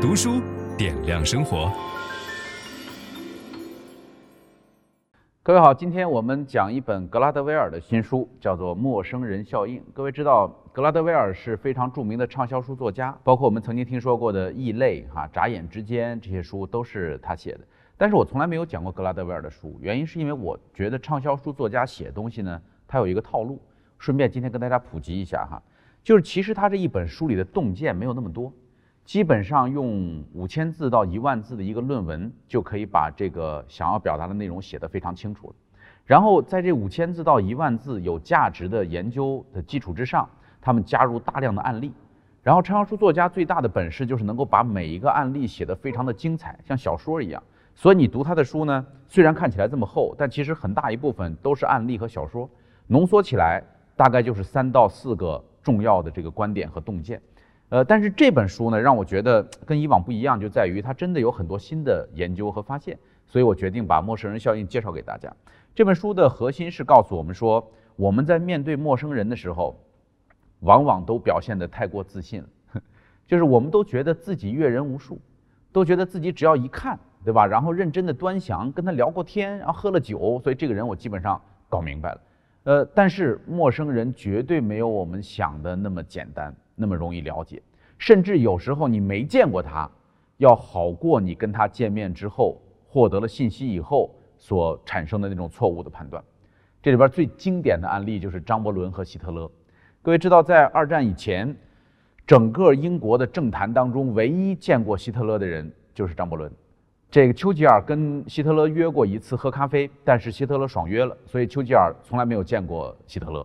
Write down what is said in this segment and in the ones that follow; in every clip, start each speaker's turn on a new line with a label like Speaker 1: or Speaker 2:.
Speaker 1: 读书点亮生活。
Speaker 2: 各位好，今天我们讲一本格拉德威尔的新书，叫做《陌生人效应》。各位知道，格拉德威尔是非常著名的畅销书作家，包括我们曾经听说过的《异类》哈，《眨眼之间》这些书都是他写的。但是我从来没有讲过格拉德威尔的书，原因是因为我觉得畅销书作家写东西呢，他有一个套路。顺便今天跟大家普及一下哈，就是其实他这一本书里的洞见没有那么多。基本上用五千字到一万字的一个论文就可以把这个想要表达的内容写得非常清楚了。然后在这五千字到一万字有价值的研究的基础之上，他们加入大量的案例。然后畅销书作家最大的本事就是能够把每一个案例写得非常的精彩，像小说一样。所以你读他的书呢，虽然看起来这么厚，但其实很大一部分都是案例和小说，浓缩起来大概就是三到四个重要的这个观点和洞见。呃，但是这本书呢，让我觉得跟以往不一样，就在于它真的有很多新的研究和发现，所以我决定把陌生人效应介绍给大家。这本书的核心是告诉我们说，我们在面对陌生人的时候，往往都表现得太过自信了，就是我们都觉得自己阅人无数，都觉得自己只要一看，对吧？然后认真的端详，跟他聊过天，然后喝了酒，所以这个人我基本上搞明白了。呃，但是陌生人绝对没有我们想的那么简单。那么容易了解，甚至有时候你没见过他，要好过你跟他见面之后获得了信息以后所产生的那种错误的判断。这里边最经典的案例就是张伯伦和希特勒。各位知道，在二战以前，整个英国的政坛当中，唯一见过希特勒的人就是张伯伦。这个丘吉尔跟希特勒约过一次喝咖啡，但是希特勒爽约了，所以丘吉尔从来没有见过希特勒。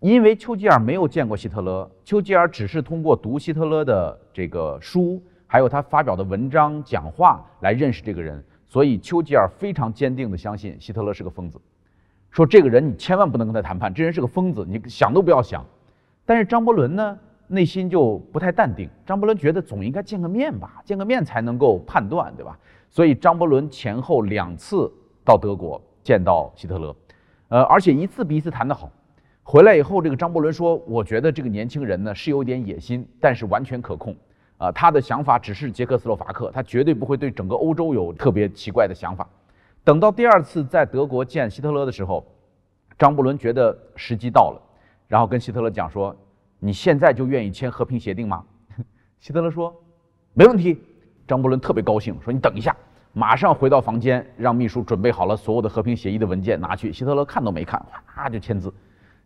Speaker 2: 因为丘吉尔没有见过希特勒，丘吉尔只是通过读希特勒的这个书，还有他发表的文章、讲话来认识这个人，所以丘吉尔非常坚定地相信希特勒是个疯子，说这个人你千万不能跟他谈判，这人是个疯子，你想都不要想。但是张伯伦呢，内心就不太淡定，张伯伦觉得总应该见个面吧，见个面才能够判断，对吧？所以张伯伦前后两次到德国见到希特勒，呃，而且一次比一次谈得好。回来以后，这个张伯伦说：“我觉得这个年轻人呢是有点野心，但是完全可控。啊，他的想法只是捷克斯洛伐克，他绝对不会对整个欧洲有特别奇怪的想法。”等到第二次在德国见希特勒的时候，张伯伦觉得时机到了，然后跟希特勒讲说：“你现在就愿意签和平协定吗？” 希特勒说：“没问题。”张伯伦特别高兴，说：“你等一下，马上回到房间，让秘书准备好了所有的和平协议的文件拿去。”希特勒看都没看，哗就签字。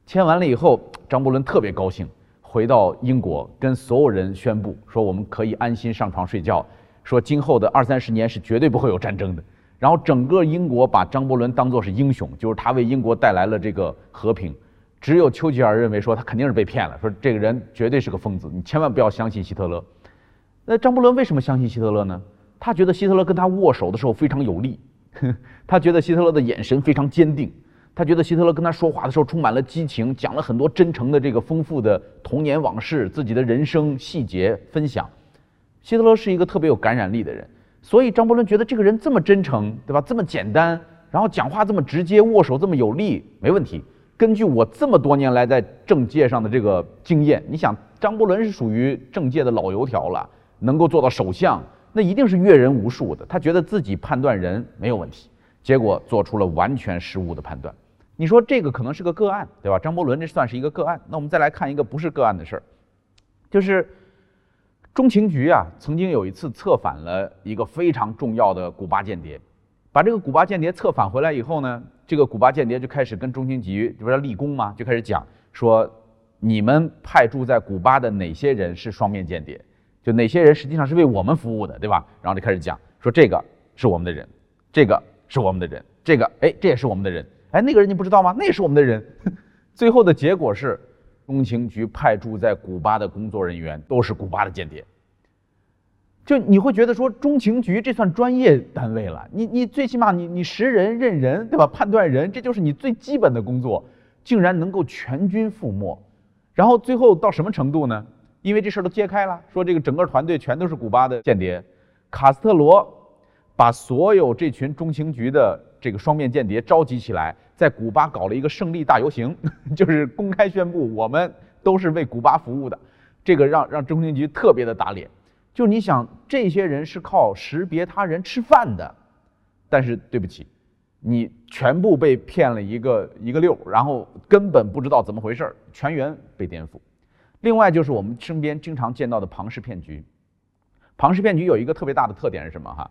Speaker 2: 签完了以后，张伯伦特别高兴，回到英国跟所有人宣布说：“我们可以安心上床睡觉，说今后的二三十年是绝对不会有战争的。”然后整个英国把张伯伦当作是英雄，就是他为英国带来了这个和平。只有丘吉尔认为说他肯定是被骗了，说这个人绝对是个疯子，你千万不要相信希特勒。那张伯伦为什么相信希特勒呢？他觉得希特勒跟他握手的时候非常有力，他觉得希特勒的眼神非常坚定。他觉得希特勒跟他说话的时候充满了激情，讲了很多真诚的这个丰富的童年往事，自己的人生细节分享。希特勒是一个特别有感染力的人，所以张伯伦觉得这个人这么真诚，对吧？这么简单，然后讲话这么直接，握手这么有力，没问题。根据我这么多年来在政界上的这个经验，你想张伯伦是属于政界的老油条了，能够做到首相，那一定是阅人无数的。他觉得自己判断人没有问题，结果做出了完全失误的判断。你说这个可能是个个案，对吧？张伯伦这算是一个个案。那我们再来看一个不是个案的事儿，就是中情局啊，曾经有一次策反了一个非常重要的古巴间谍，把这个古巴间谍策反回来以后呢，这个古巴间谍就开始跟中情局，这不是立功吗？就开始讲说，你们派驻在古巴的哪些人是双面间谍，就哪些人实际上是为我们服务的，对吧？然后就开始讲说，这个是我们的人，这个是我们的人，这个哎，这也是我们的人。哎，那个人你不知道吗？那是我们的人。最后的结果是，中情局派驻在古巴的工作人员都是古巴的间谍。就你会觉得说，中情局这算专业单位了。你你最起码你你识人认人，对吧？判断人，这就是你最基本的工作，竟然能够全军覆没。然后最后到什么程度呢？因为这事儿都揭开了，说这个整个团队全都是古巴的间谍。卡斯特罗把所有这群中情局的。这个双面间谍召集起来，在古巴搞了一个胜利大游行，就是公开宣布我们都是为古巴服务的。这个让让中情局特别的打脸。就你想，这些人是靠识别他人吃饭的，但是对不起，你全部被骗了一个一个六，然后根本不知道怎么回事，全员被颠覆。另外就是我们身边经常见到的庞氏骗局，庞氏骗局有一个特别大的特点是什么哈？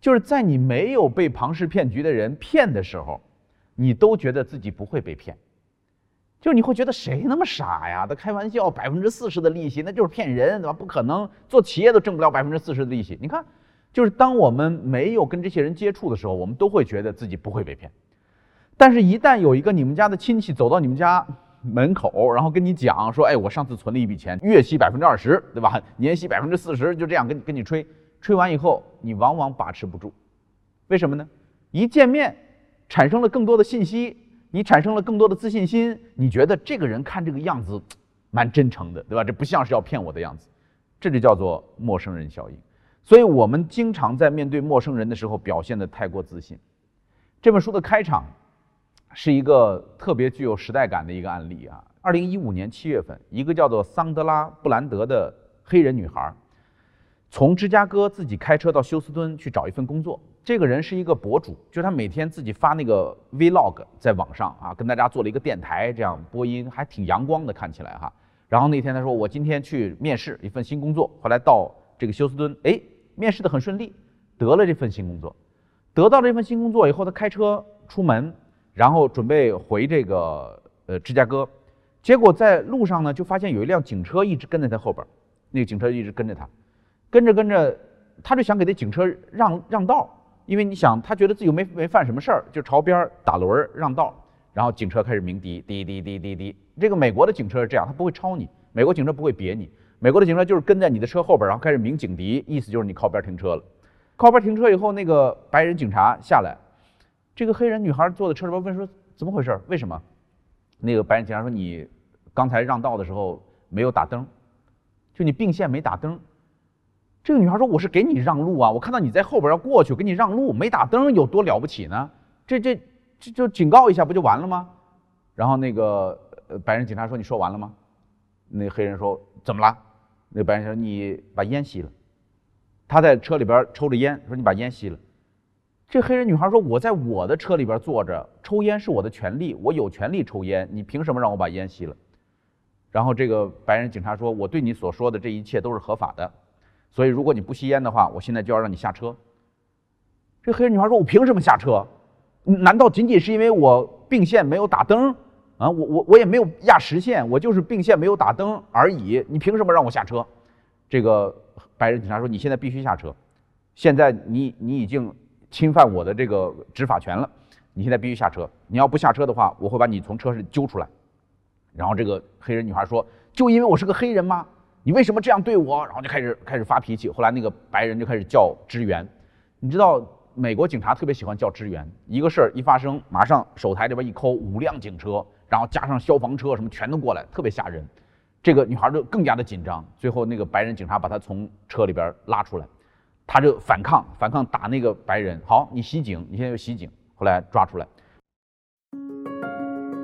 Speaker 2: 就是在你没有被庞氏骗局的人骗的时候，你都觉得自己不会被骗。就是你会觉得谁那么傻呀？他开玩笑，百分之四十的利息那就是骗人，对吧？不可能，做企业都挣不了百分之四十的利息。你看，就是当我们没有跟这些人接触的时候，我们都会觉得自己不会被骗。但是，一旦有一个你们家的亲戚走到你们家门口，然后跟你讲说：“哎，我上次存了一笔钱，月息百分之二十，对吧？年息百分之四十，就这样跟跟你吹，吹完以后，你往往把持不住。为什么呢？一见面，产生了更多的信息。”你产生了更多的自信心，你觉得这个人看这个样子 蛮真诚的，对吧？这不像是要骗我的样子，这就叫做陌生人效应。所以我们经常在面对陌生人的时候表现得太过自信。这本书的开场是一个特别具有时代感的一个案例啊。二零一五年七月份，一个叫做桑德拉·布兰德的黑人女孩，从芝加哥自己开车到休斯敦去找一份工作。这个人是一个博主，就他每天自己发那个 vlog 在网上啊，跟大家做了一个电台，这样播音还挺阳光的，看起来哈。然后那天他说，我今天去面试一份新工作，后来到这个休斯敦，哎，面试的很顺利，得了这份新工作。得到了这份新工作以后，他开车出门，然后准备回这个呃芝加哥，结果在路上呢，就发现有一辆警车一直跟在他后边，那个警车一直跟着他，跟着跟着，他就想给那警车让让道。因为你想，他觉得自己没没犯什么事儿，就朝边打轮让道，然后警车开始鸣笛，滴滴滴滴滴。这个美国的警车是这样，他不会超你，美国警车不会别你，美国的警车就是跟在你的车后边，然后开始鸣警笛，意思就是你靠边停车了。靠边停车以后，那个白人警察下来，这个黑人女孩坐在车里边问说怎么回事？为什么？那个白人警察说你刚才让道的时候没有打灯，就你并线没打灯。这个女孩说：“我是给你让路啊，我看到你在后边要过去，给你让路，没打灯有多了不起呢？这这这就警告一下不就完了吗？”然后那个白人警察说：“你说完了吗？”那黑人说：“怎么了？”那白人说：“你把烟熄了。”他在车里边抽着烟，说：“你把烟熄了。”这黑人女孩说：“我在我的车里边坐着，抽烟是我的权利，我有权利抽烟，你凭什么让我把烟熄了？”然后这个白人警察说：“我对你所说的这一切都是合法的。”所以，如果你不吸烟的话，我现在就要让你下车。这黑人女孩说：“我凭什么下车？难道仅仅是因为我并线没有打灯啊？我我我也没有压实线，我就是并线没有打灯而已。你凭什么让我下车？”这个白人警察说：“你现在必须下车。现在你你已经侵犯我的这个执法权了，你现在必须下车。你要不下车的话，我会把你从车上揪出来。”然后这个黑人女孩说：“就因为我是个黑人吗？”你为什么这样对我？然后就开始开始发脾气。后来那个白人就开始叫支援。你知道美国警察特别喜欢叫支援，一个事儿一发生，马上手台这边一抠，五辆警车，然后加上消防车什么全都过来，特别吓人。这个女孩就更加的紧张。最后那个白人警察把她从车里边拉出来，她就反抗，反抗打那个白人。好，你袭警，你现在就袭警。后来抓出来。